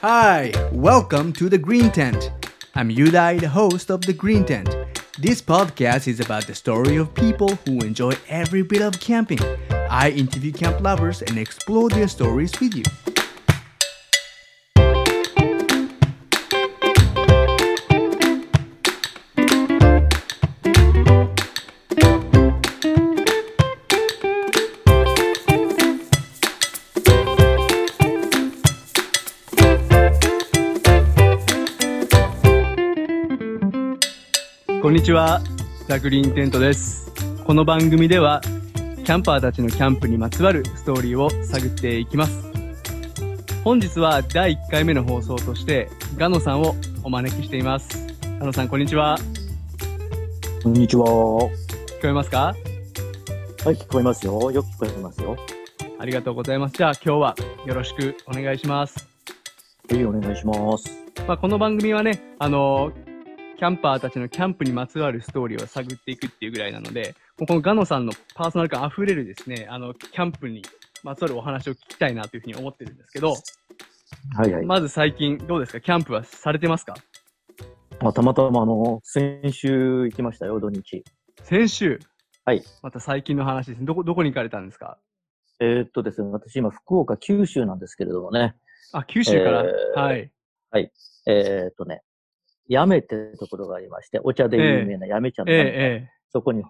Hi, welcome to the Green Tent. I'm Yudai, the host of the Green Tent. This podcast is about the story of people who enjoy every bit of camping. I interview camp lovers and explore their stories with you. ちは、ザ・グリーンテントです。この番組では、キャンパーたちのキャンプにまつわるストーリーを探っていきます。本日は第1回目の放送として、ガノさんをお招きしています。ガノさん、こんにちは。こんにちは。は聞こえますか？い、聞こえますよ。よく聞こえますよ。ありがとうございます。じゃあ今日はよろしくお願いします。ぜひお願いします。まあ、この番組はね、あのキャンパーたちのキャンプにまつわるストーリーを探っていくっていうぐらいなので、このガノさんのパーソナル感あふれるですね、あの、キャンプにまつわるお話を聞きたいなというふうに思ってるんですけど、はいはい。まず最近どうですか？キャンプはされてますか？まあ、たまたまあの、先週行きましたよ、土日。先週？はい。また最近の話ですね。どこ、どこに行かれたんですか？えーっとですね、私今福岡、九州なんですけれどもね。あ、九州から？えーはい。えーっとね、やめってところがありまして、お茶で有名なやめ茶のえやえめ、そこに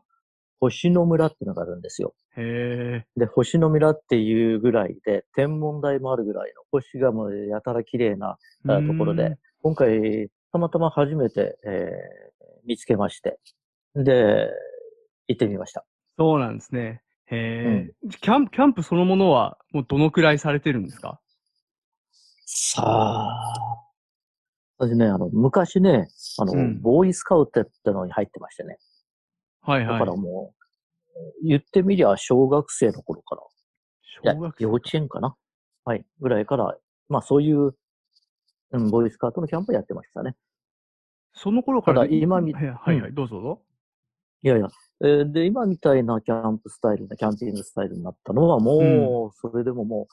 星野村っていうのがあるんですよ。ええ。へで、星野村っていうぐらいで、天文台もあるぐらいの星がもうやたら綺麗なところで、今回、たまたま初めて、えー見つけまして、で、行ってみました。そうなんですね。へえ、キャンプ、キャンプそのものはもうどのくらいされてるんですか？さあ、私ね、あの、昔ね、あの、うん。ボーイスカウトってのに入ってましてね。はいはい。だからもう、言ってみりゃ小学生の頃から、いや小学、生幼稚園かな。はい、ぐらいから、まあそういう、うん、ボーイスカウトのキャンプやってましたね。その頃から、ただ今みはいはいはい、どうぞどうぞ。いやいや、えーで、今みたいなキャンプスタイルな、キャンピングスタイルになったのはもう、それでもも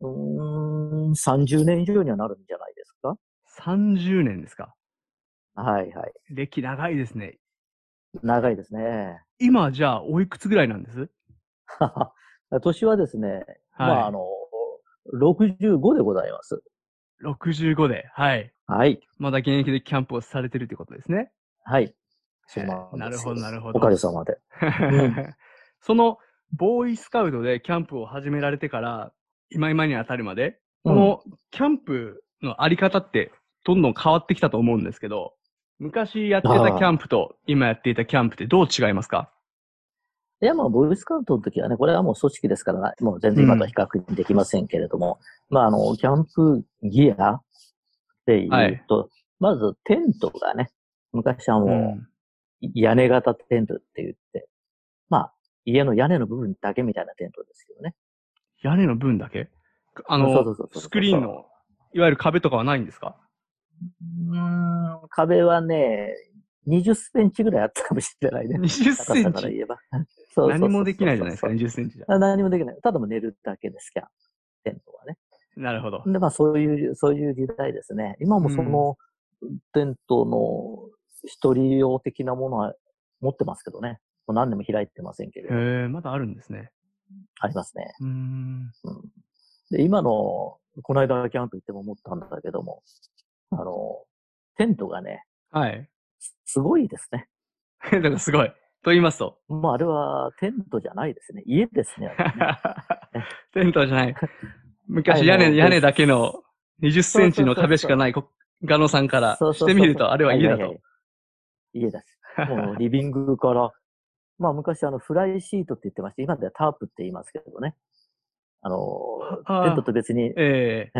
う、うーん、30年以上にはなるんじゃないですか30年ですか。はいはい。歴長いですね。長いですね。今、じゃあ、おいくつぐらいなんです？年はですね、はい。まあ、あの、65でございます。65で、はい。はい。まだ現役でキャンプをされてるということですね。はい。そうなんですなるほど、なるほど。おかげさまで。んその、ボーイスカウトでキャンプを始められてから、今今に当たるまで、こうんのキャンプのあり方って、どんどん変わってきたと思うんですけど、昔やってたキャンプと今やっていたキャンプってどう違いますか？いや、まあ、ボーイスカウトの時はね、これはもう組織ですからな、もう全然今とは比較できませんけれども、まあ、あの、キャンプギアっていうと、まずテントがね、昔はもう、うん。屋根型テントって言って、まあ、家の屋根の部分だけみたいなテントですけどね。屋根の分だけ？あのスクリーンの、いわゆる壁とかはないんですか？うーん、壁はね、20センチぐらいあったかもしれないね。?20 センチ？高さから言えば。そうそうそうそう何もできないじゃないですか、20センチじゃ。あ何もできない。ただもう寝るだけです、キャンテントはね。なるほど。で、まあそういう、そういう時代ですね。今もその、テントの一人用的なものは持ってますけどね。もう何年も開いてませんけれど、へえ、まだあるんですね。ありますね。うーん。うん、で、今の、この間キャンプ行っても思ったんだけども、あの、テントがね、はい。すごいですね。だからすごい。と言いますと。もうあれはテントじゃないですね。家ですね。ね テントじゃない。昔はい屋根、屋根だけの20センチの壁しかないこガノさんからしてみると、あれは家だと家です。もうリビングから、まあ昔あのフライシートって言ってまして、今ではタープって言いますけどね。あの、あーテントと別に、ええ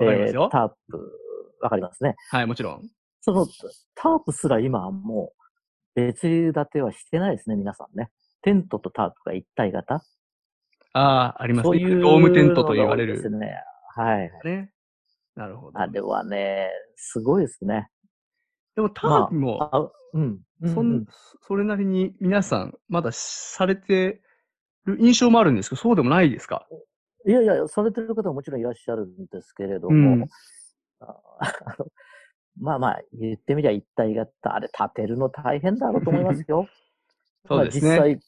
わかりますよえータープ、わかりますね。はい、もちろん。そのタープすら今はもう別立てはしてないですね、皆さんね。テントとタープが一体型。ああ、ありますね。そういうドームテントと言われる。ですね。はいはい。ね。なるほど。あれはね、すごいですね。でもタープも、あ、うん。うんそうんん、それなりに皆さん、まだされてる印象もあるんですけど、そうでもないですか？いやいや、されてる方ももちろんいらっしゃるんですけれどうも、んあの まあまあ、言ってみりゃ一体型、あれ立てるの大変だろうと思いますよ。そうですね。まあ、実際、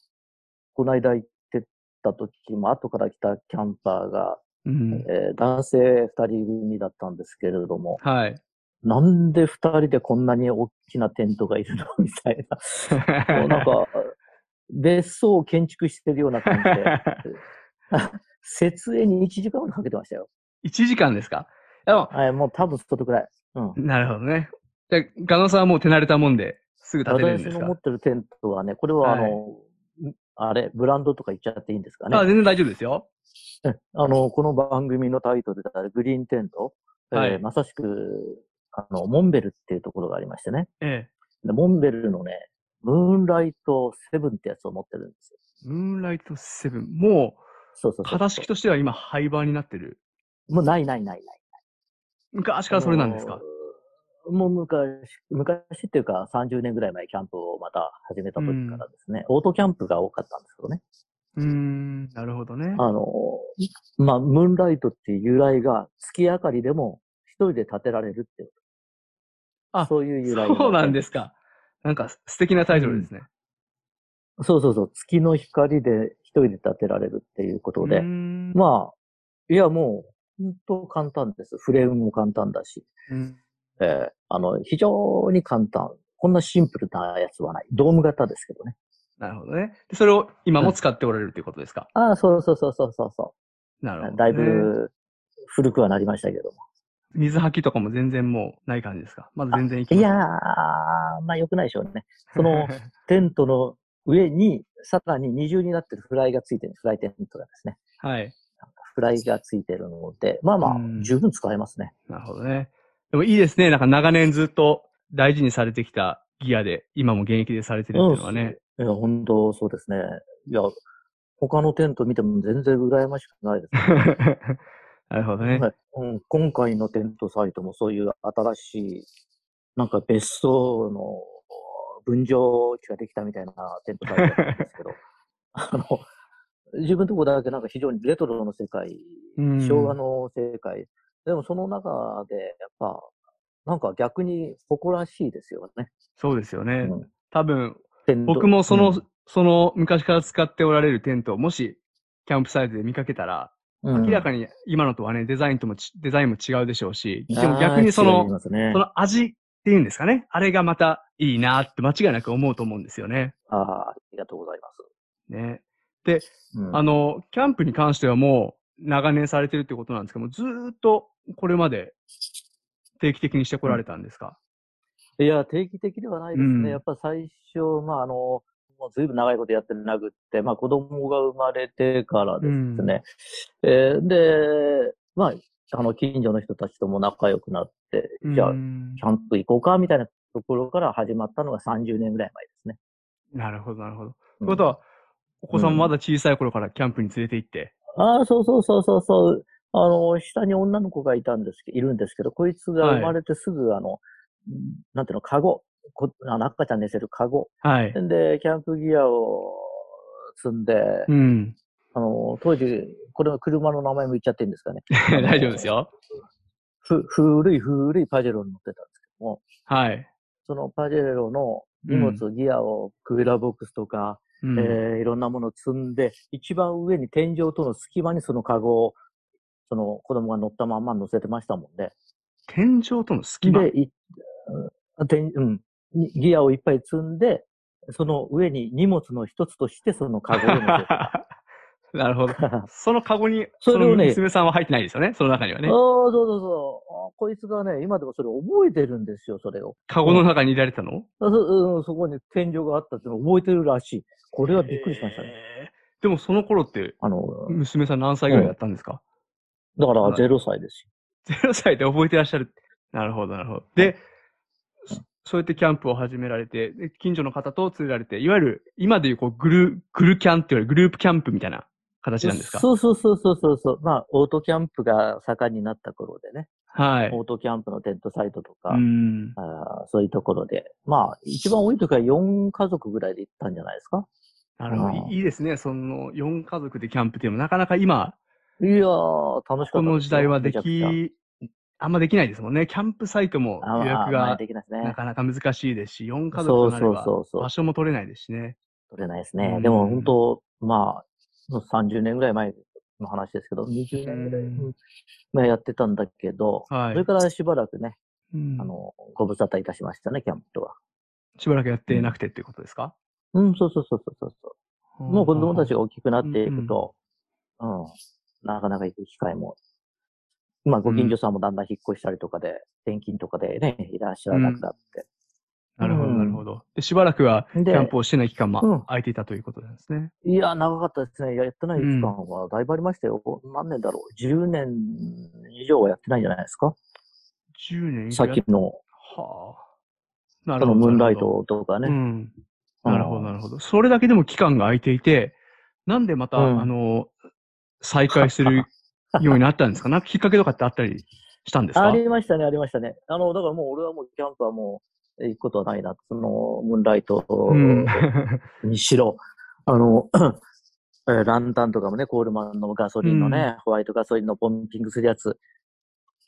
この間行ってた時も、後から来たキャンパーが、うん、えー男性二人組だったんですけれども、はい。なんで二人でこんなに大きなテントがいるの？みたいな。も うなんか、別荘を建築してるような感じで、設営に1時間かけてましたよ。1時間ですか？でもはい、もう多分そのくらい。うん。なるほどね。じゃあ、ガノさんはもう手慣れたもんで、すぐ立てれるんですか？私の持ってるテントはね、これはあの、はいあれ、ブランドとか言っちゃっていいんですかね？あ、全然大丈夫ですよ。え あの、この番組のタイトルであるグリーンテント、えーはいまさしく、あの、モンベルっていうところがありましてね。ええ。でモンベルのね、ムーンライトセブンってやつを持ってるんですよ。ムーンライトセブン。もう、そうそうそう。型式としては今、廃盤になってる。もうないないないない。昔からそれなんですか？もう昔、昔っていうか30年ぐらい前キャンプをまた始めた時からですね、オートキャンプが多かったんですけどね。うーん、なるほどね。あの、まあ、ムーンライトっていう由来が月明かりでも一人で建てられるっていう。あそういう由来、そうなんですか。なんか素敵なタイトルですね。そうそうそう。月の光で一人で建てられるっていうことで。まあ、いやもう、本当簡単です。フレームも簡単だし。うんえーあの、非常に簡単。こんなシンプルなやつはない。ドーム型ですけどね。なるほどね。でそれを今も使っておられるということですか？ああ、そうそうそうそうそうそう、なるほど、ね。だいぶ古くはなりましたけども。水吐きとかも全然もうない感じですか？まだ全然いやー、まあ良くないでしょうね。その テントの上に、さらに二重になってるフライがついてる、フライテントがですね。はい。フライがついてるので、まあまあうん、十分使えますね。なるほどね。でもいいですね。なんか長年ずっと大事にされてきたギアで、今も現役でされてるっていうのはね。いや、本当そうですね。いや、他のテント見ても全然羨ましくないですね。なるほどね。はいうん、今回のテントサイトもそういう新しい、なんか別荘の分譲地ができたみたいなテントサイトなんですけど、あの、自分のとこだけなんか非常にレトロの世界、うん昭和の世界、でもその中で、やっぱ、なんか逆に誇らしいですよね。そうですよね。うん多分、僕もその、うんその昔から使っておられるテントをもし、キャンプサイトで見かけたら、うん明らかに今のとはね、デザインともち、デザインも違うでしょうし、でも逆にその、ねその味っていうんですかね。あれがまたいいなって間違いなく思うと思うんですよね。ああ、ありがとうございます。ね。で、うんあの、キャンプに関してはもう長年されてるってことなんですけども、ずーっとこれまで定期的にしてこられたんですか、いや、定期的ではないですね。うんやっぱ最初、まあ、あの、もうずいぶん長いことやってなくって、まあ、子供が生まれてからですね。えーで、まあ、あの、近所の人たちとも仲良くなって、じゃあう、んキャンプ行こうか、みたいなところから始まったのが30年ぐらい前ですね。なるほど、なるほど。とうんいうことは、お子さんもまだ小さい頃からキャンプに連れて行って、ああ、そうそうそうそうそう。あの、下に女の子がいたんですけど、いるんですけど、こいつが生まれてすぐ、あの、なんていうの、カゴ。こあの赤ちゃん寝せるカゴ。はい。で、キャンプギアを積んで、うん。あの、当時、これは車の名前も言っちゃっていいんですかね。大丈夫ですよ。ふ、古い古いパジェロに乗ってたんですけども、はい。そのパジェロの荷物、ギアをクーラーボックスとか、うんえーいろんなものを積んで、一番上に天井との隙間にそのカゴを、その子供が乗ったまんま乗せてましたもんで。天井との隙間？で、いうん天うん、にギアをいっぱい積んで、その上に荷物の一つとしてそのカゴを乗せてた。なるほど。そのカゴに、そそれをねの娘さんは入ってないですよね？その中にはねああ、。そうそうそうあ。こいつがね、今でもそれ覚えてるんですよ、それを。カゴの中に入れられたの？あそ,、うん、そこに天井があったっていうのを覚えてるらしい。これはびっくりしましたね。でもその頃って、あの、娘さん何歳ぐらいだったんですか、だからはい0歳ですよ。?0 歳で覚えてらっしゃる。なるほど、なるほど。で、そそうやってキャンプを始められて、で近所の方と連れられて、いわゆる今でいうこうグル、グルキャンって言われるグループキャンプみたいな形なんですか？そうそうそうそうそうそう。まあ、オートキャンプが盛んになった頃でね、はい。オートキャンプのテントサイトとか、うん。あーそういうところで、まあ、一番多い時は4家族ぐらいで行ったんじゃないですか？なるほど。うんいいいですね。その4家族でキャンプっていうのもなかなか今、いやー、楽しかったですよこの時代はでき、あんまできないですもんね。キャンプサイトも予約がなかなか難しいですし、4家族となれば場所も取れないですしね。取れないですね。うんでも本当、まあ、30年ぐらい前の話ですけど、20年ぐらい。うん。前やってたんだけど、はい。それからしばらくね、うん。あの、ご無沙汰いたしましたね、キャンプとは。しばらくやってなくてっていうことですか、うん、そうそうそうそうそう。もう子供たちが大きくなっていくと、うん、なかなか行く機会も、まあ、ご近所さんもだんだん引っ越したりとかで、転勤とかでね、いらっしゃらなくなって。なるほど、うんなるほど。で、しばらくはキでャンプをしてない期間うんも空いていたということなんですね。いや、長かったですね。いややってない期間はだいぶありましたよ。何年だろう？10年以上はやってないんじゃないですか？10年以さ上やっきの、はあ。なそのムーンライなるほどトとかね。うん。なるほど、なるほど。それだけでも期間が空いていて、なんでまた、うんあの、再開する ようになったんですか？なんかきっかけとかってあったりしたんですか？ありましたね、ありましたね。あの、だからもう俺はもうキャンプはもう行くことはないな。その、ムーンライトうん。にしろ、あの、えーランタンとかもね、コールマンのガソリンのね、ホワイトガソリンのポンピングするやつ、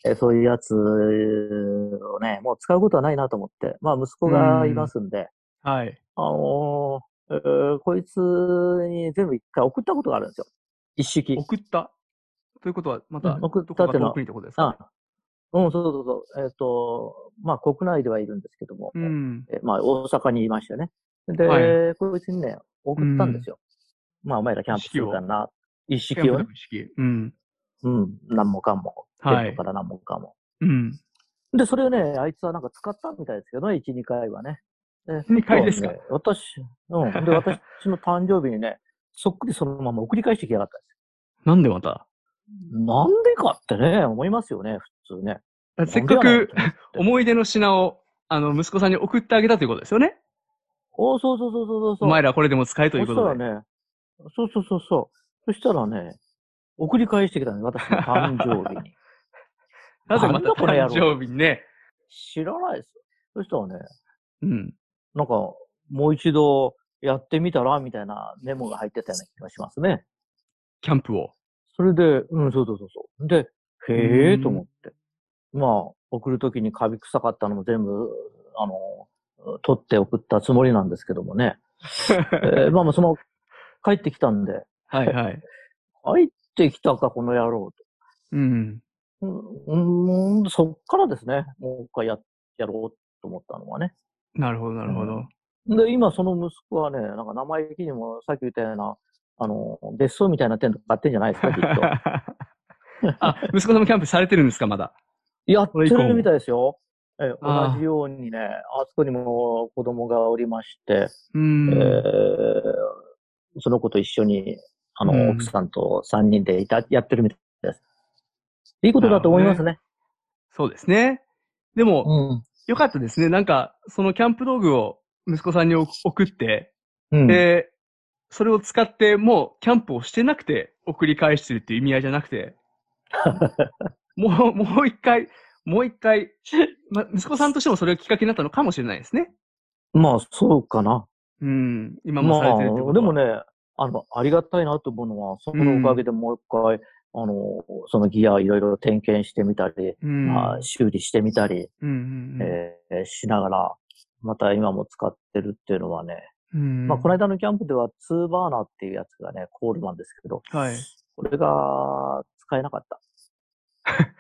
えーそういうやつをね、もう使うことはないなと思って、まあ息子がいますんで、はい。あのーえーこいつに全部一回送ったことがあるんですよ。一式。送った？ということは、また、うん送っどたってのはこか遠くにってことですか、あうん、そうそうそう。えっ、と、まあ国内ではいるんですけども、うん。えまあ大阪にいましてね。で、はいこいつにね、送ったんですよ。まあお前らキャンプするかな。一式をね。式式。うん。うん、何もかも。はいから何もかも。うん。で、それをね、あいつはなんか使ったみたいですけどね、1、2回はね。で二回ですか？ね私、うん。で、私の誕生日にね、そっくりそのまま送り返してきやがったんです なんでまた？よ。なんでかってね、思いますよね、普通ね。せっかく思い出の品を、あの、息子さんに送ってあげたということですよね？おそうそうそうそうそう。お前らこれでも使えということで。そしたらね、そうそうそうそう。そしたらね、送り返してきたね、私の誕生日に。なぜまた誕郎生日にね？知らないですよ。そしたらね、うん。なんか、もう一度やってみたらみたいなメモが入ってたような気がしますね。キャンプを。それで、うん、そうそうそうそう。で、へえうんと思って。まあ、送るときにカビ臭かったのも全部、あの、取って送ったつもりなんですけどもね。えーまあまあ、その、帰ってきたんで、はいはい。帰ってきたか、この野郎と。うん。うん、うんそっからですね、もう一回や、やろうと思ったのはね。なるほど、なるほど。で、今その息子はね、なんか生意気にもさっき言ったような、あの、別荘みたいなテント買ってんじゃないですか、きっと。あ、息子さんもキャンプされてるんですか、まだ？やってるみたいですよ。え同じようにね、あそこにも子供がおりまして、うん。えーその子と一緒に、あの、うん奥さんと三人でいた、やってるみたいです。いいことだと思いますね。そうですね。でも、うん。よかったですね。なんか、そのキャンプ道具を息子さんに送送って、うん。で、それを使ってもうキャンプをしてなくて送り返してるっていう意味合いじゃなくて、もう、もう一回、もう一回、ま、息子さんとしてもそれがきっかけになったのかもしれないですね。まあ、そうかな。うん。今もされてるってことは。でもね、あの、ありがたいなと思うのは、そのおかげでもう一回、あの、そのギアいろいろ点検してみたり、うん。まあ、修理してみたり、うんうんうん。えーしながら、また今も使ってるっていうのはね、うんまあ、この間のキャンプでは2バーナーっていうやつがね、コールなんですけど、はい。これが使えなかった。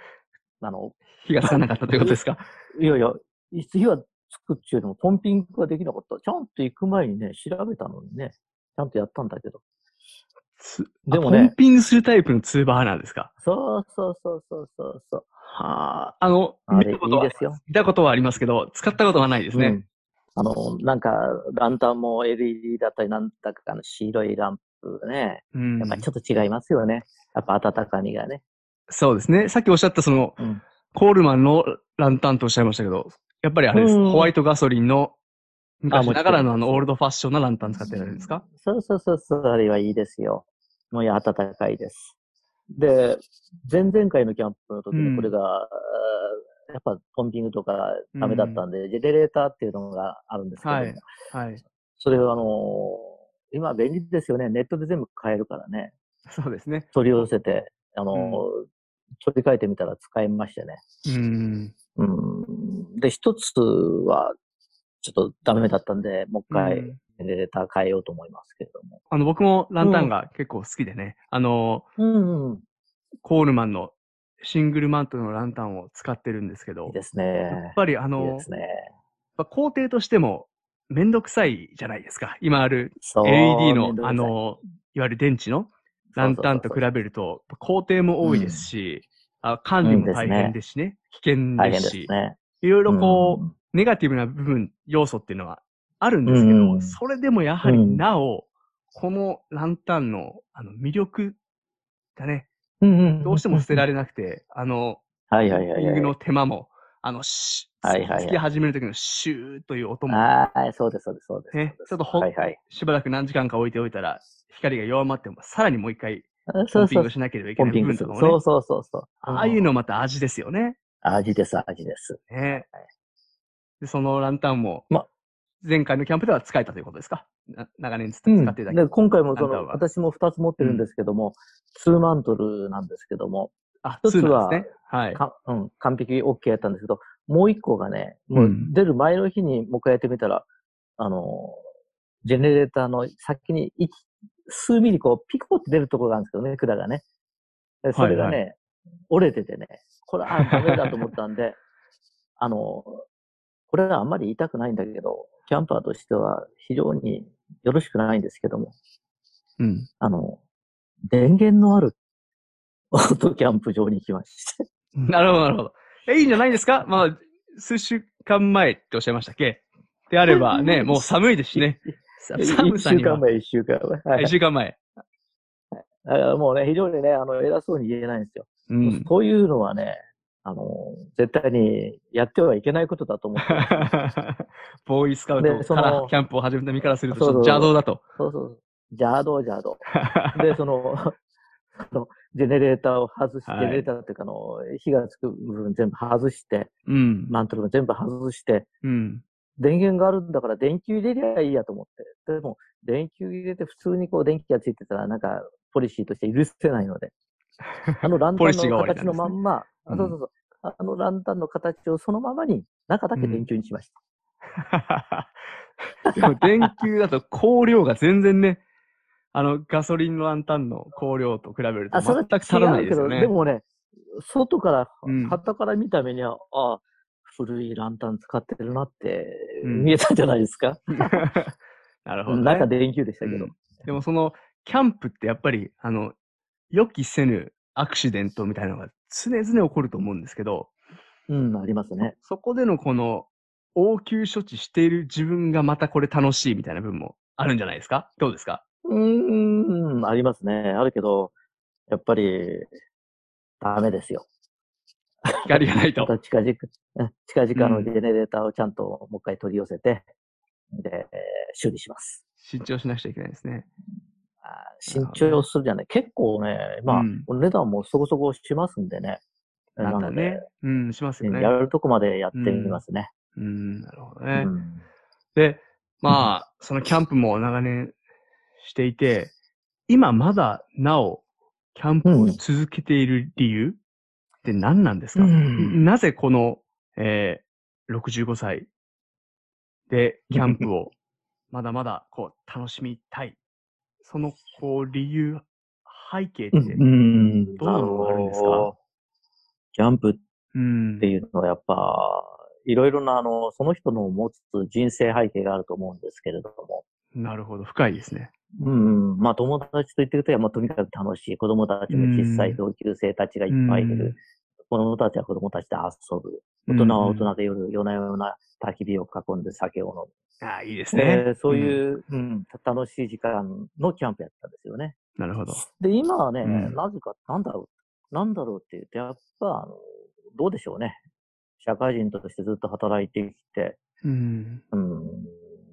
あの、火がつかなかったということですか？いやいや、火はつくっていうのもポンピングができなかった。ちゃんと行く前にね、調べたのにね、ちゃんとやったんだけど。つでもねあポンピングするタイプのツーバーナーですか？そうそうそうそうそうそう。はあ。あの、あれ見たことはいいですよ。見たことはありますけど、使ったことはないですね。うんあの、なんか、ランタンも LED だったり、なんだかあの白いランプね。うんやっぱりちょっと違いますよね。やっぱ温かみがね。そうですね。さっきおっしゃったその、うん。コールマンのランタンとおっしゃいましたけど、やっぱりあれです。うんホワイトガソリンの昔ながらのあのオールドファッションなランタン使ってるんですか？そうそうそうそう、あれはいいですよ。もう温かいです。で、前々回のキャンプの時うんにこれが、やっぱポンピングとかダメだったんで、ジェネレーターっていうのがあるんですけども、はいはい。それをあのー今便利ですよね。ネットで全部買えるからね。そうですね。取り寄せて、あのー取り替えてみたら使えましてね。うん。うん。で、一つは、ちょっとダメだったんで、もう一回、うんジェネレーター変えようと思いますけれども。あの、僕もランタンが結構好きでね、あの、うん、うん。コールマンのシングルマントルのランタンを使ってるんですけどいい、ですやっね。ぱりあいいので、すね。工程としてもめんどくさいじゃないですか。今ある LED のあの、いわゆる電池のランタンと比べると、工程も多いですし、あ管理も大変ですしね、危険ですし。いろいろこう、うん。ネガティブな部分、要素っていうのはあるんですけど、うん。それでもやはりうん。なお、このランタンのあの魅力がね、うんうんどうしても捨てられなくて、あの、はいはいはいはい。の手間も、あの、シュはいはいはいつき始める時のシューという音も、はい、そうです、そうです、そうです。ねちょっとほはいはい。しばらく何時間か置いておいたら、光が弱まっても、さらにもう一回、あそうそうポンピング。しなければいけない。部分とかもね。そうそうそうそう。ああいうのまた味ですよね。味です、味です。ね。で、そのランタンも、ま前回のキャンプでは使えたということですか？な長年使うん。っていただいで、今回もその、私も2つ持ってるんですけども、ツーマントルなんですけども、あ、一つはね。はい。かうん、完璧 OK やったんですけど、もう一個がね、もううん出る前の日にもう一回やってみたら、あの、ジェネレーターの先に一数ミリこう、ピコって出るところがあるんですけどね、管がね。でそれがね、はい折れててね、これ、あ、ダメだと思ったんで、あの、これはあんまり言いたくないんだけど、キャンパーとしては非常によろしくないんですけども、うん。あの、電源のあるオートキャンプ場に行きまして。なるほど、なるほど。え、いいんじゃないですか？まあ、数週間前っておっしゃいましたっけ？であればね、もう寒いですしね。さ寒一さには。週間前、一週間前。はい一週間前。もうね、非常にね、あの、偉そうに言えないんですよ。うん。そういうのはね、あの、絶対にやってはいけないことだと思って。ボーイスカウトからキャンプを始めた身からすると邪道だと。そうそう。邪道邪道。で、その、そのジェネレーターを外して、はいジェネレーターっていうか、あの、火がつく部分全部外して、うん。マントルも全部外して、うん。電源があるんだから電球入れりゃいいやと思って。でも、電球入れて普通にこう電気がついてたら、なんか、ポリシーとして許せないので。あのランタンの形のまんま、うんあそうそうそう。あのランタンの形をそのままに、中だけ電球にしました。でも電球だと光量が全然ね、あのガソリンのランタンの光量と比べると全く足らないですよね。でもね、外から、うん旗から見た目には、あ古いランタン使ってるなってうん見えたんじゃないですか？なるほど、ね。中電球でしたけど。うんでもその、キャンプってやっぱり、あの、予期せぬアクシデントみたいなのが常々起こると思うんですけど、うん、ありますね。そこでのこの、応急処置している自分がまたこれ楽しいみたいな部分もあるんじゃないですか？どうですか？うーん、ありますね。あるけど、やっぱり、ダメですよ。光がないと 近々、うん近々うんのジェネレーターをちゃんともう一回取り寄せて、で、修理します。慎重しなくちゃいけないですね。あー慎重するじゃない。結構ね、まあ、うんお値段もそこそこしますんでね。なんだね。うん、しますよね。やるとこまでやってみますね。うん、なるほどうね。んで、まあ、そのキャンプも長年していて、今まだなお、キャンプを続けている理由って何なんですか、うんなぜこの、えー、65歳でキャンプを まだまだこう楽しみたい。そのこう理由、背景って、うんどんなのがあるんですか？なほどキャンプっうんていうのはやっぱ、いろいろな、あの、その人の持つ人生背景があると思うんですけれども。なるほど、深いですね。うん、まあ友達と言ってると、まあとにかく楽しい。子供たちも小さい同級生たちがいっぱいいる。子供たちは子供たちで遊ぶ。大人は大人で夜、夜な夜な焚き火を囲んで酒を飲む。うん。ああ、いいですね。えーそううん。いう、うん、楽しい時間のキャンプやったんですよね。なるほど。で、今はね、うんなぜか、なんだろう、なんだろうって言って、やっぱ、あの、どうでしょうね。社会人としてずっと働いてきて、うん。うん、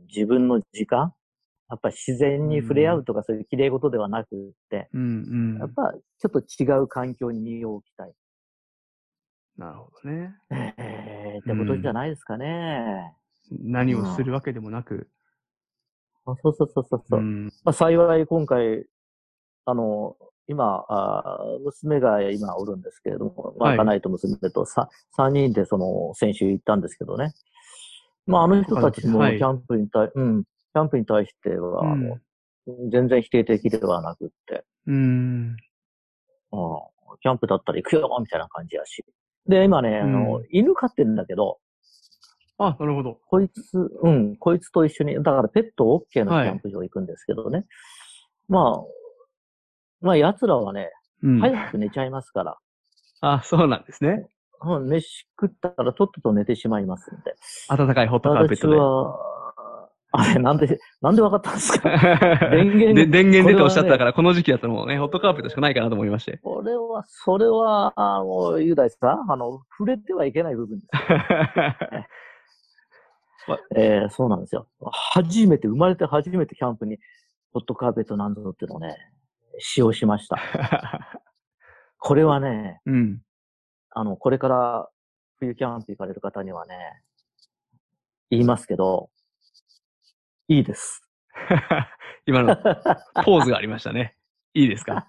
自分の時間やっぱり自然に触れ合うとかそういう綺麗事ではなくって、うん、うん。やっぱちょっと違う環境に身を置きたい。なるほどね。えー、ってことじゃないですかね。何をするわけでもなく。あそうそうそうそうそう。ん。まあ、幸い今回、あの、今あ、娘が今おるんですけれども、まあ、はい家内と娘と 3, 三人でその、先週行ったんですけどね。まあ、あの人たちもはいキャンプに対、うん、キャンプに対しては、あのうん全然否定的ではなくって、うん。うん、キャンプだったら行くよみたいな感じやし。で、今ね、あの、うん犬飼ってるんだけど、あ、なるほど。こいつ、うん、こいつと一緒に、だからペット OK のはいキャンプ場行くんですけどね。まあ、まあ奴らはね、うん。早く寝ちゃいますから、あ、そうなんですね。うん、飯食ったらとっとと寝てしまいますんで。暖かいホットカーペッ私トで。は、あれ、なんで、なんでわかったんですか？電源で電源でとおっしゃったから、この時期だともうね、ホットカーペットしかないかなと思いまして。これは、それは、あの、雄大さん、あの、触れてはいけない部分です。えーそうなんですよ。初めて、生まれて初めてキャンプに、ホットカーペットなんぞっていうのをね、使用しました。これはね、うん。あの、これから冬キャンプ行かれる方にはね、言いますけど、いいです。今のポーズがありましたね。いいですか？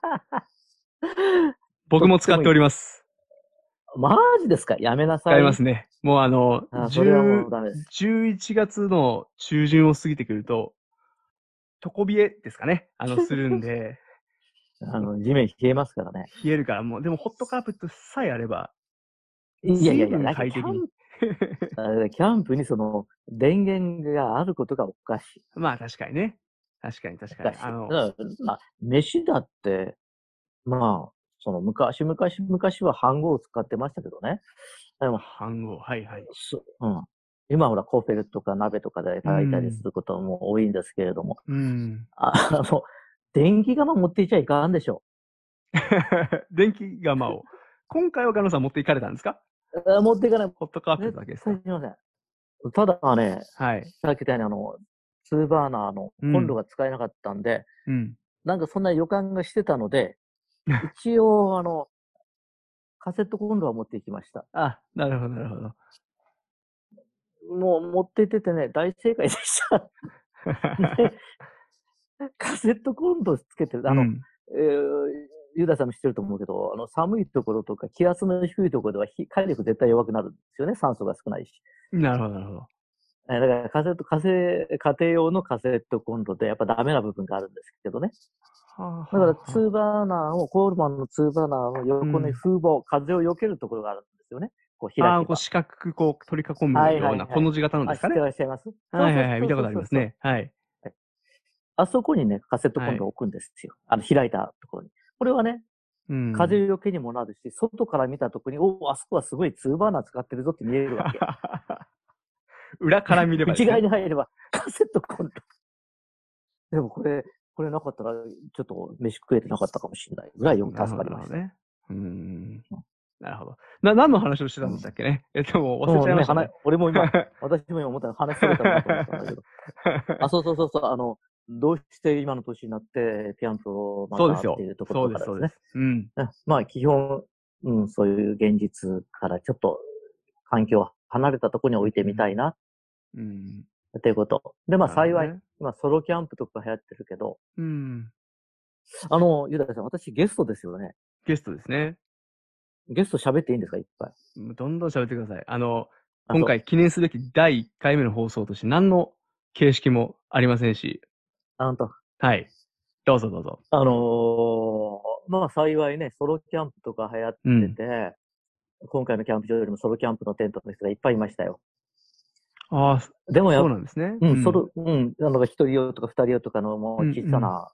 僕も使っております。マジですか？やめなさい。使いますね。もうあの、あそれはもう10ダメです。11月の中旬を過ぎてくると、床冷えですかね？あの、するんで、あの、地面冷えますからね。冷えるからもう、でもホットカーペットさえあれば、いやいやいや、なんか快適に。キャン キャンプにその電源があることがおかしい。まあ確かにね。確かに確かに。おか。あの、まあ、飯だって、まあ、その昔、昔、昔は飯盒を使ってましたけどね。でも、飯盒、はいはい。そうん。今ほら、コーフェルとか鍋とかで炊いたりすることも多いんですけれども、うん。ああの、電気釜持っていちゃいかんでしょ。電気釜を。今回はガノさん持っていかれたんですか？あ持っていかない。ホットカーペットだけですか？絶対しません。ただね、はい。さっき言ったようにあの、ツーバーナーのコンロが使えなかったんで、うん。なんかそんな予感がしてたので、一応、あの、カセットコンロは持っていきました。あ、なるほど、なるほど。もう持って行っててね、大正解でした。でカセットコンロつけてる。あの、うんえーユダさんも知ってると思うけど、あの、寒いところとか気圧の低いところでは火火力絶対弱くなるんですよね。酸素が少ないし。なるほど、なるほど。えーだからカセット、家庭、家庭用のカセットコンロでやっぱダメな部分があるんですけどね。はだからツーバーナーを、コールマンのツーバーナーの横に風防、風を避けるところがあるんですよね。こう開ああ、こう四角くこう取り囲むような、はいはいはいこの字型のあ、知ってですかね。らっしゃいますはいはいはい、見たことありますね。はい。あそこにね、カセットコンロを置くんですよ。あの、開いたところに。これはね、うん。風よけにもなるし、外から見たときに、おお、あそこはすごいツーバーナー使ってるぞって見えるわけ。裏から見ればね側に入れば、カセットコンロ。でもこれ、これなかったら、ちょっと飯食えてなかったかもしれないぐらいよく助かりました。ね。うん。なるほど。な、何の話をしてたんでしたっけね？え、でも忘れちゃいましたねね。話俺も今、私も今思ったら話しれたなと思ったんだけど。あ、そうそうそうそう、あの、どうして今の年になってキャンプをまたっていうと。ころからですねそうで。す。うん。うんまあ、基本、うん、そういう現実からちょっと環境を離れたところに置いてみたいな、うん。っていうこと。で、まあ幸い、ね今ソロキャンプとか流行ってるけど、うん。あの、ゆださん、私ゲストですよね。ゲストですね。ゲスト喋っていいんですかいっぱい。どんどん喋ってください。あの、あ今回記念すべき第1回目の放送として何の形式もありませんし、あんた、はい。どうぞどうぞ。あのーまあ幸いね、ソロキャンプとか流行ってて、今回のキャンプ場よりもソロキャンプのテントの人がいっぱいいましたよ。ああ、でもやそうなんですね。うん、ソロ、うん、あの、一人用とか二人用とかのもううん小さな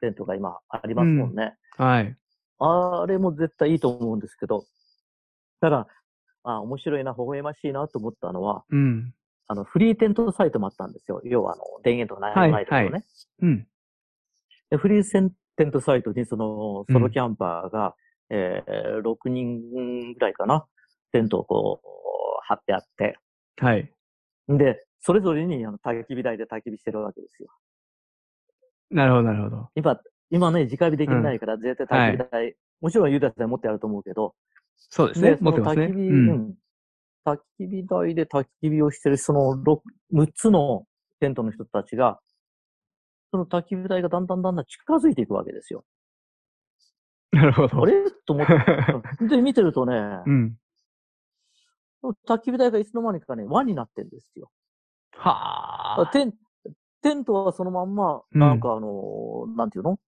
テントが今ありますもんね。はい。あれも絶対いいと思うんですけど、ただ、あ面白いな、微笑ましいなと思ったのは、うん。あの、フリーテントサイトもあったんですよ。要は、あの、電源とかはいないところね、はいうん。で。フリーテントサイトに、その、ソロキャンパーが、えー、6人ぐらいかな、テントをこう、張ってあって、はい。で、それぞれにあの焚き火台で焚き火してるわけですよ。なるほど、なるほど。今、今ね、直火できないから、絶対焚き火台、もちろんユダさん持ってあると思うけど、そうですね。持ってますね。焚き火、う。うんん。焚き火台で焚き火をしてる、その6、6つのテントの人たちが、その焚き火台がだんだんだんだん近づいていくわけですよ。なるほど。あれ？と思って。う んで、見てるとね、うん。焚き火台がいつの間にかね、輪になってるんですよ。はあ。テンテントはそのまんま、うんなんかあのーなんていうの？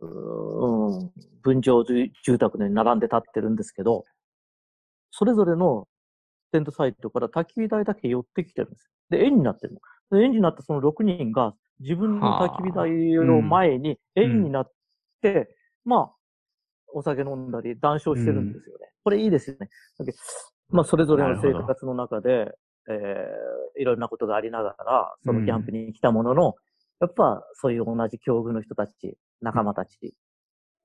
うーん、分譲住住宅で並んで立ってるんですけど、それぞれのテントサイトから焚き火台だけ寄ってきてるんですよ。で、円になってるの。で円になったその6人が自分の焚き火台の前に円になって、まあ、お酒飲んだり談笑してるんですよね。これいいですよね。だけどまあ、それぞれの生活の中で、えー、いろんなことがありながら、そのキャンプに来たものの、やっぱそういう同じ境遇の人たち、仲間たち。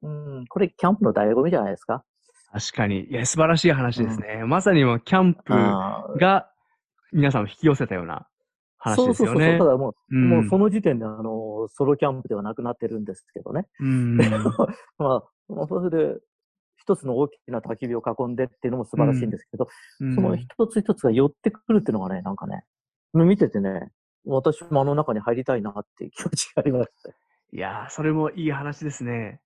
うん、これキャンプの醍醐味じゃないですか。確かに。いや、素晴らしい話ですね。まさにもうキャンプが皆さんを引き寄せたような話ですよね。そうそうそう。ただもう、うんもうその時点であの、ソロキャンプではなくなってるんですけどね。うん。まあ、まあそれで、一つの大きな焚き火を囲んでっていうのも素晴らしいんですけど、うんその一つ一つが寄ってくるっていうのがね、なんかね、見ててね、私もあの中に入りたいなっていう気持ちがありました。いやー、それもいい話ですね。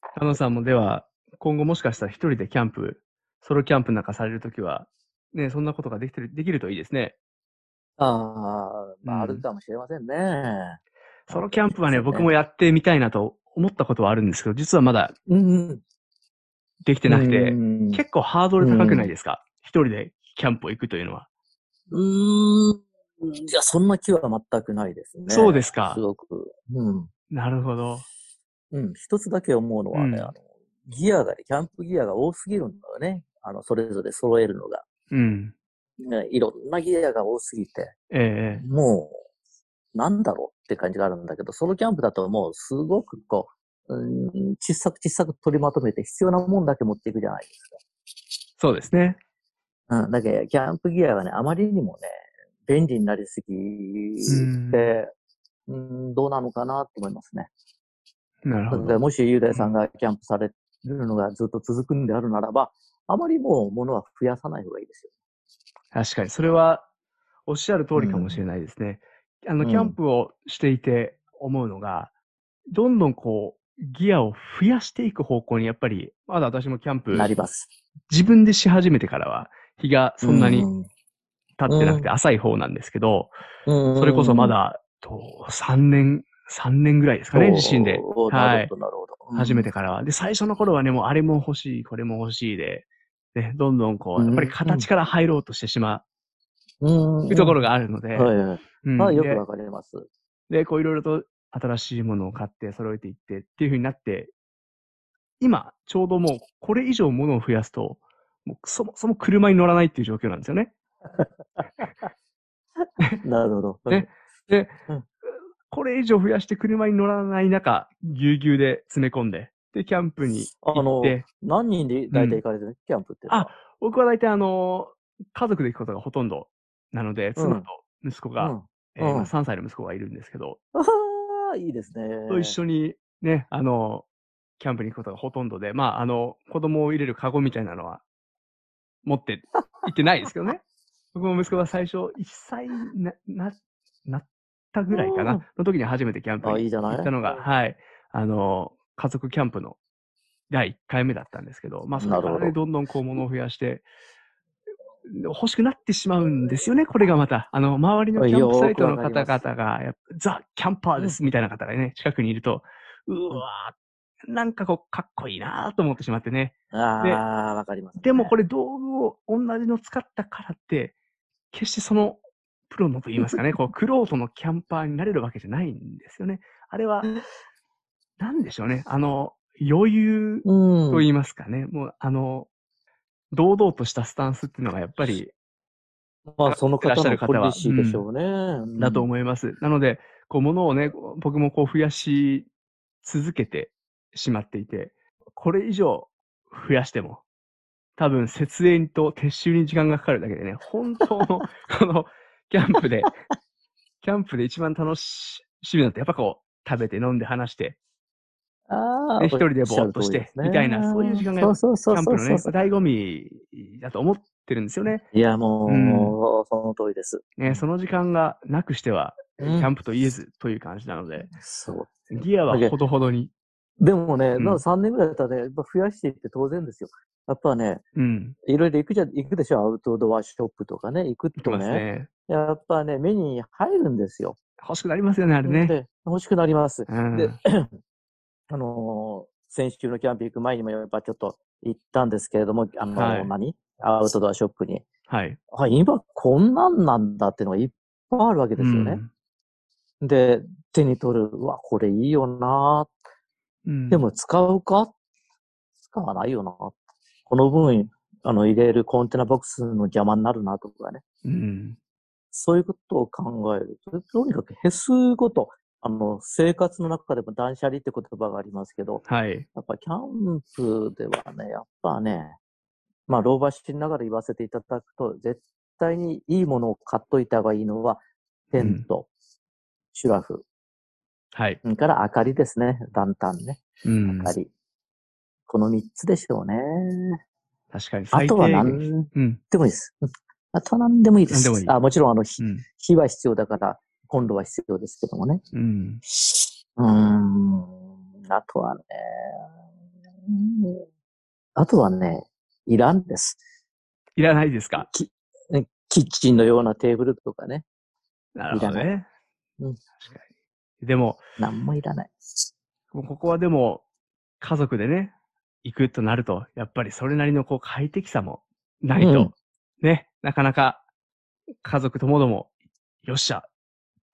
加野さんもでは、今後もしかしたら一人でキャンプ、ソロキャンプなんかされるときは、ね、そんなことができてる、できるといいですね。ああ、まうんああるかもしれませんね。ソロキャンプはね、僕もやってみたいなと思ったことはあるんですけど、実はまだ。できてなくて、うん結構ハードル高くないですか？一人でキャンプを行くというのは。うーん。いや、そんな気は全くないですね。そうですかすごく。うん。なるほど。うん。一つだけ思うのはね、うんあの、ギアがね、キャンプギアが多すぎるんだよね。あの、それぞれ揃えるのが。うん。ね、いろんなギアが多すぎて、ええもう、なんだろうって感じがあるんだけど、ソロキャンプだともうすごくこう、うん、小さく小さく取りまとめて必要なもんだけ持っていくじゃないですそうですね。か。うん。だけど、キャンプギアがね、あまりにもね、便利になりすぎて、うん、どうなのかなと思いますね。なるほど。もし雄大さんがキャンプされるのがずっと続くんであるならば、あまりもう物は増やさない方がいいですよ。確かに、それはおっしゃる通りかもしれないですね。あの、うんキャンプをしていて思うのが、どんどんこう、ギアを増やしていく方向に、やっぱり、まだ私もキャンプ、なります。自分でし始めてからは、日がそんなにうん経ってなくて浅い方なんですけど、うんそれこそまだ、と、3年、3年ぐらいですかね、自身で。はないるほど、なるほど。うん始めてからは。で、最初の頃はね、もうあれも欲しい、これも欲しいで、ね、どんどんこう、うんやっぱり形から入ろうとしてしまうん。うところがあるので、はいはい。うんでまあよくわかります。で、こういろいろと新しいものを買って揃えていってっていう風になって、今、ちょうどもうこれ以上物を増やすと、もうそもそも車に乗らないっていう状況なんですよね。なるほど。ねで、うんこれ以上増やして車に乗らない中、ぎゅうぎゅうで詰め込んで、で、キャンプにあの行って、、何人で大体行かれてる、キャンプっていうのは。僕は大体あの、家族で行くことがほとんどなので、妻と息子が、うん。えー今うん3歳の息子がいるんですけど、ああ、いいですね。と一緒にね、あの、キャンプに行くことがほとんどで、まあ、あの、子供を入れるカゴみたいなのは持って行ってないですけどね。僕も息子が最初1歳な、な、なったぐらいかうんな、の時に初めてキャンプあ、に行ったのが、はい、あの、家族キャンプの第1回目だったんですけど、まあ、それからね、ど。んどんこう物を増やして、欲しくなってしまうんですよね、これがまた。あの、周りのキャンプサイトの方々が、ザ・キャンパーですみたいな方がね、近くにいると、うわーなんかこう、かっこいいなと思ってしまってね。あであ、わかります、ね。でもこれ道具を同じの使ったからって、決してその、プロのと言いますかね、こう、クロートのキャンパーになれるわけじゃないんですよね。あれは、なんでしょうね。あの、余裕うん。と言いますかね。もう、あの、堂々としたスタンスっていうのがやっぱり、まあ、その方のポリシーでしょうね。だとう思います。なので、こう、物をね、僕もこう増やし続けてしまっていて、これ以上増やしても、多分設営と撤収に時間がかかるだけでね、本当の、この、キャンプで、キャンプで一番楽しみなのって、やっぱこう、食べて飲んで話して、ん。あ一人でぼーっとしてみたいなそういう時間がそうそうそうキャンプのね、醍醐味だと思ってるんですよね。いや、もう、うんその通りです。ね、その時間がなくしては、うんキャンプと言えずという感じなので。ギアはほどほどにでもね、うんまあ3年ぐらいだったらね、やっぱ増やしていって当然ですよ。やっぱね、うん。いろいろ行くじゃ、行くでしょ、アウトドアショップとかね、行くとね、ね。やっぱね、目に入るんですよ。欲しくなりますよね、あれね。で、欲しくなります。うん。で、あのー先週のキャンプ行く前にもやっぱちょっと行ったんですけれども、あのーはい何？アウトドアショップに。はい。あ、今こんなんなんだっていうのがいっぱいあるわけですよね。で、手に取る、うわ、これいいよなうん。で、も使うか？使わないよなこの分、あの、入れるコンテナボックスの邪魔になるなとかね。うん。そういうことを考えると、とにかくへすごと、あの、生活の中でも断捨離って言葉がありますけど、はい。やっぱキャンプではね、やっぱね、まあ、老婆しながら言わせていただくと、絶対にいいものを買っといた方がいいのは、テント、シュラフ、はい。から明かりですね。ランタンね。うん明。かり。この三つでしょうね。確かに。あとは何。でもいいです。うんあとは何でもいいです。何でもいいあもちろん、あの、火うん。火は必要だから、コンロは必要ですけどもね。うん。うーん。あとはね、うんあとはね、いらんです。いらないですか？ねキッチンのようなテーブルとかね。なるほどね。うん確かに。でも、なんもいらない。ここはでも、家族でね、行くとなると、やっぱりそれなりのこう快適さもないと、うんね、なかなか家族ともども、よっしゃ、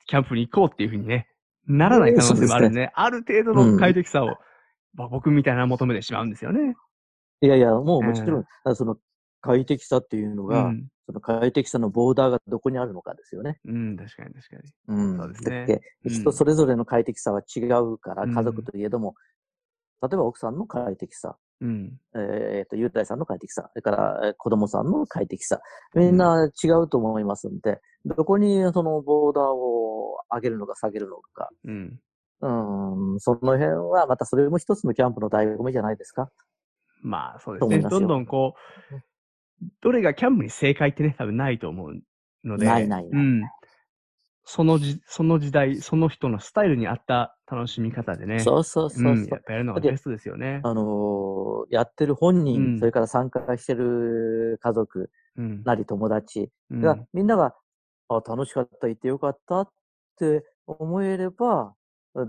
キャンプに行こうっていうふうにね、ならない可能性もあるんでね、ある程度の快適さを、まあ、僕みたいな求めてしまうんですよね。いやいや、もうもちろん、うんあその快適さっていうのが、うん。その快適さのボーダーがどこにあるのかですよね。うん、確かに確かに。うん。そうですね人それぞれの快適さは違うから、うん家族といえども、例えば奥さんの快適さ、うん。えっ、と、雄大さんの快適さ、それからえー子供さんの快適さ、みんな違うと思いますんで、どこにそのボーダーを上げるのか下げるのか、うん。うん、その辺はまたそれも一つのキャンプの醍醐味じゃないですか。まあ、そうですね。すよどんどんこう、どれがキャンプに正解ってね、多分ないと思うので。ないないないうん。そのじ、その時代、その人のスタイルに合った楽しみ方でね。そうそうそうそう。うん、やっぱやるのがベストですよね。あのーやってる本人、うんそれから参加してる家族うん。なり友達うんが、みんなが、あ、楽しかった、行ってよかったって思えれば、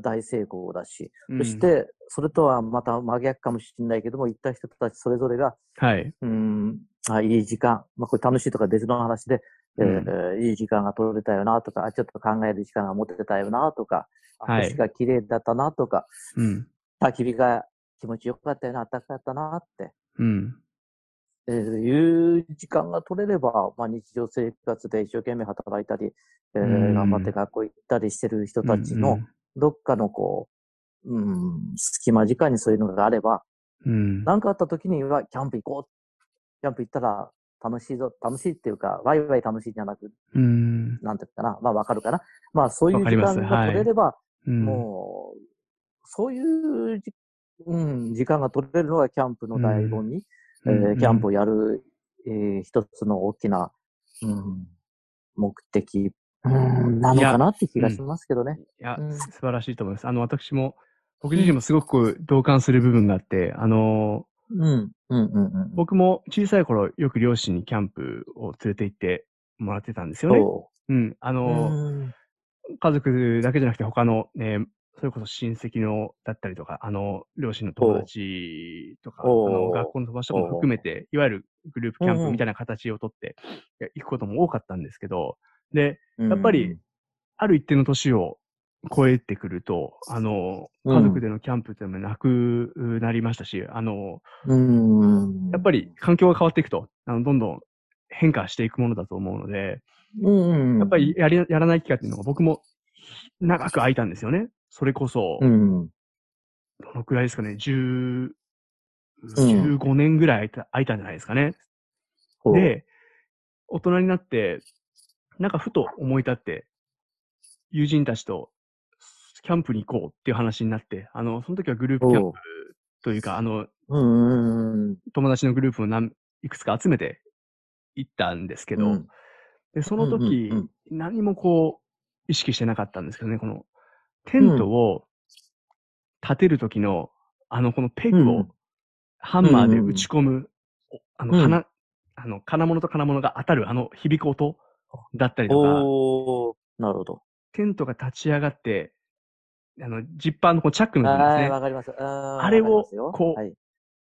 大成功だし、うんそして、それとはまた真逆かもしれないけども、行った人たちそれぞれが、はい。うん、あいい時間、まあ、これ楽しいとか別の話で、えーいい時間が取れたよなとか、ちょっと考える時間が持てたよなとか、あはい星が綺麗だったなとか、うん。焚き火が気持ちよかったよな、暖かかったなって、うん。えーいう時間が取れれば、まあ、日常生活で一生懸命働いたり、えーうん。頑張って学校行ったりしてる人たちの、どっかのこう、うん、隙間時間にそういうのがあれば、うん。何かあった時には、キャンプ行こう。キャンプ行ったら楽しいぞ、楽しいっていうか、ワイワイ楽しいじゃなく、うん。なんていうかな？まあわかるかな？まあそういう時間が取れれば、うん。もう、そういうじ、うん、時間が取れるのがキャンプの醍醐味。えーキャンプをやる、えー一つの大きな、うん、目的、うん、なのかなって気がしますけどね。いや、うん素晴らしいと思います。あの、私も、僕自身もすごく同感する部分があって、あの、うん、うん、うん、うん。僕も小さい頃よく両親にキャンプを連れて行ってもらってたんですよね。そうん。あう。の、うん家族だけじゃなくて他の、ね、それこそ親戚のだったりとか、あの、両親の友達とか、あの、学校の友達とかも含めて、いわゆるグループキャンプみたいな形をとって、行くことも多かったんですけど、で、やっぱり、ある一定の年を超えてくると、あの、うん家族でのキャンプっていうのもなくなりましたし、あの、うん。やっぱり環境が変わっていくと、あの、どんどん変化していくものだと思うので、うん、やっぱり、やり、やらない期間っていうのが僕も長く空いたんですよね。それこそ、うん。どのくらいですかね、10、15年ぐらい空いた空いたんじゃないですかね。ほう、で、大人になって、なんかふと思い立って、友人たちとキャンプに行こうっていう話になって、あの、その時はグループキャンプというか、あの、友達のグループを何いくつか集めて行ったんですけど、うん。で、その時、うんうん何もこう、意識してなかったんですけどね、この、テントを立てる時の、あの、このペグをうん。ハンマーで打ち込む、おあの、うん。金、あの、金物と金物が当たるあの響く音だったりとか、なるほど。テントが立ち上がって、あの、ジッパーのこうチャックの部分はい、ですね。わかります。あれをこうはい。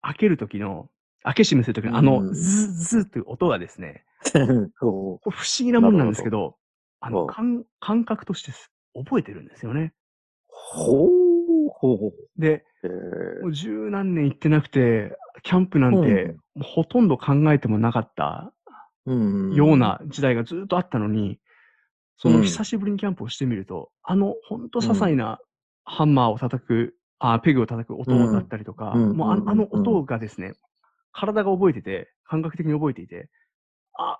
開けるときの、開け閉めするときのあのうんズズズっていう音がですね、不思議なもんなんですけど、あの、感感覚としてす覚えてるんですよね。ほう、ほうほう。で、もう十何年行ってなくて、キャンプなんて、ほとんど考えてもなかったうんような時代がずっとあったのに、そのうん久しぶりにキャンプをしてみると、あの、ほんと些細なハンマーを叩く、あペグを叩く音だったりとか、うんもうあうん。あの音がですね、体が覚えてて、感覚的に覚えていて、あ、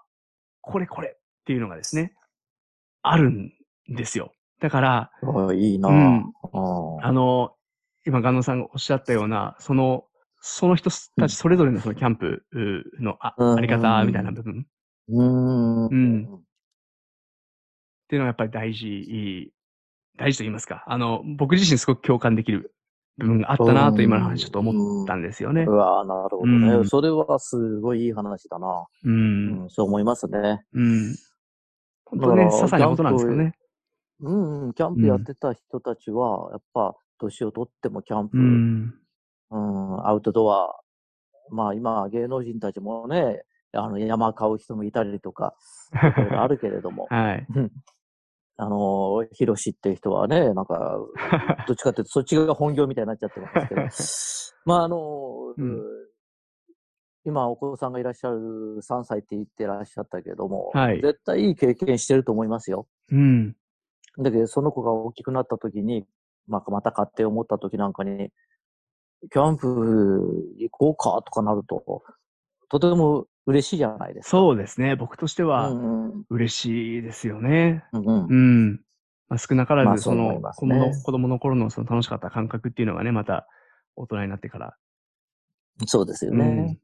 これこれっていうのがですね、あるんですよ。だから、あいいなぁ。うん。ああの、今、ガンノさんがおっしゃったような、その、その人たちそれぞれのそのキャンプうのあ,、うんあり方みたいな部分。うーん。うんっていうのはやっぱり大事、大事と言いますか。あの、僕自身すごく共感できる部分があったなと今の話ちょっと思ったんですよねう。わぁ、なるほどね、うんそれはすごいいい話だな。う。うんん、そう思いますね。うん。本当ね、些細なことなんですけどね。うん、うん、キャンプやってた人たちは、やっぱ、年を取ってもキャンプ、ううん、ん。アウトドア、まあ今、芸能人たちもね、あの、山買う人もいたりとか、あるけれども、はい。あの、ヒロシっていう人はね、なんか、どっちかっていうと、そっちが本業みたいになっちゃってますけど、まあ、あの、うん今、お子さんがいらっしゃる3歳って言ってらっしゃったけども、はい絶対いい経験してると思いますよ。うん。だけど、その子が大きくなった時に、まあ、また買って思った時なんかに、キャンプ行こうかとかなると、とても嬉しいじゃないですか。そうですね。僕としてうは嬉しいですよね。うんうんうん。まあ、少なからず、まあそのますね子供の、子供の頃のその楽しかった感覚っていうのがね、また大人になってから、そうですようんね。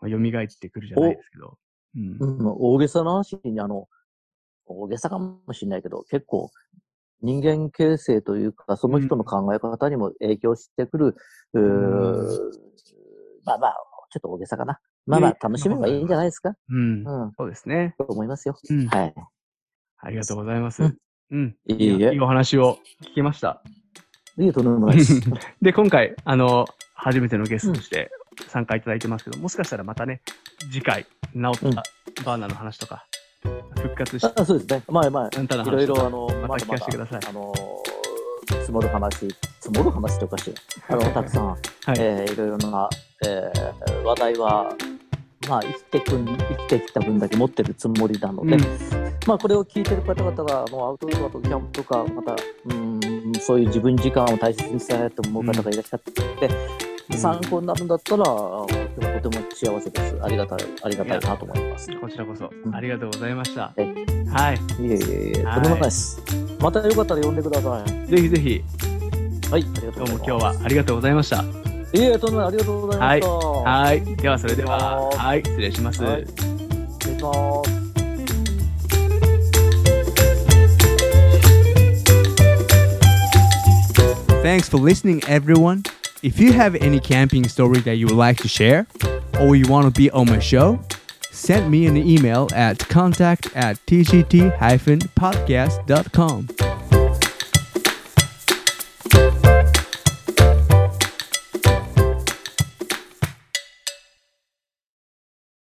まあ、蘇ってくるじゃないですけど。うんうん、大げさな話に、あの、大げさかもしれないけど、結構、人間形成というか、その人の考え方にも影響してくる、うんまあまあ、ちょっと大げさかな。まあまあね、楽しめばいいんじゃないですか？うん。うん、そうですね。と思いますよ。うん。はい。ありがとうございます。うんうん。いいえいいお話を聞きました。いいとんでもないです。で、今回、あの、初めてのゲストとして参加いただいてますけど、もしかしたらまたね、次回、直ったバーナーの話とか、復活して、あそうですね。まあまあいろいろ、あの、また聞かせてくださいあの、積もる話、積もる話とかして、あの、たくさん、はい。えーいろいろな、えー話題は、まあ、生きてくん、生きてきた分だけ持ってるつもりなので、うんまあ、これを聞いてる方々が、もうアウトドアとキャンプとか、また、うん、そういう自分時間を大切にしたいなと思う方がいらっしゃって、うん参考になるんだったら、とても幸せです。ありがたい、ありがたいなと思います。いこちらこそ、んありがとうございました。えはい。えいえいえ、はいとんでもないです。またよかったら呼んでください。ぜひぜひ、はい、ありがとうございます。どうも今日はありがとうございました。いえ、とんでもない、ありがとうございました。はい。では、それでは、はいはい、失礼します。はい失礼します。 Thanks for listening, everyone. If you have any camping story that you would like to share, or you want to be on my show, send me an email at contact at tgt-podcast.com.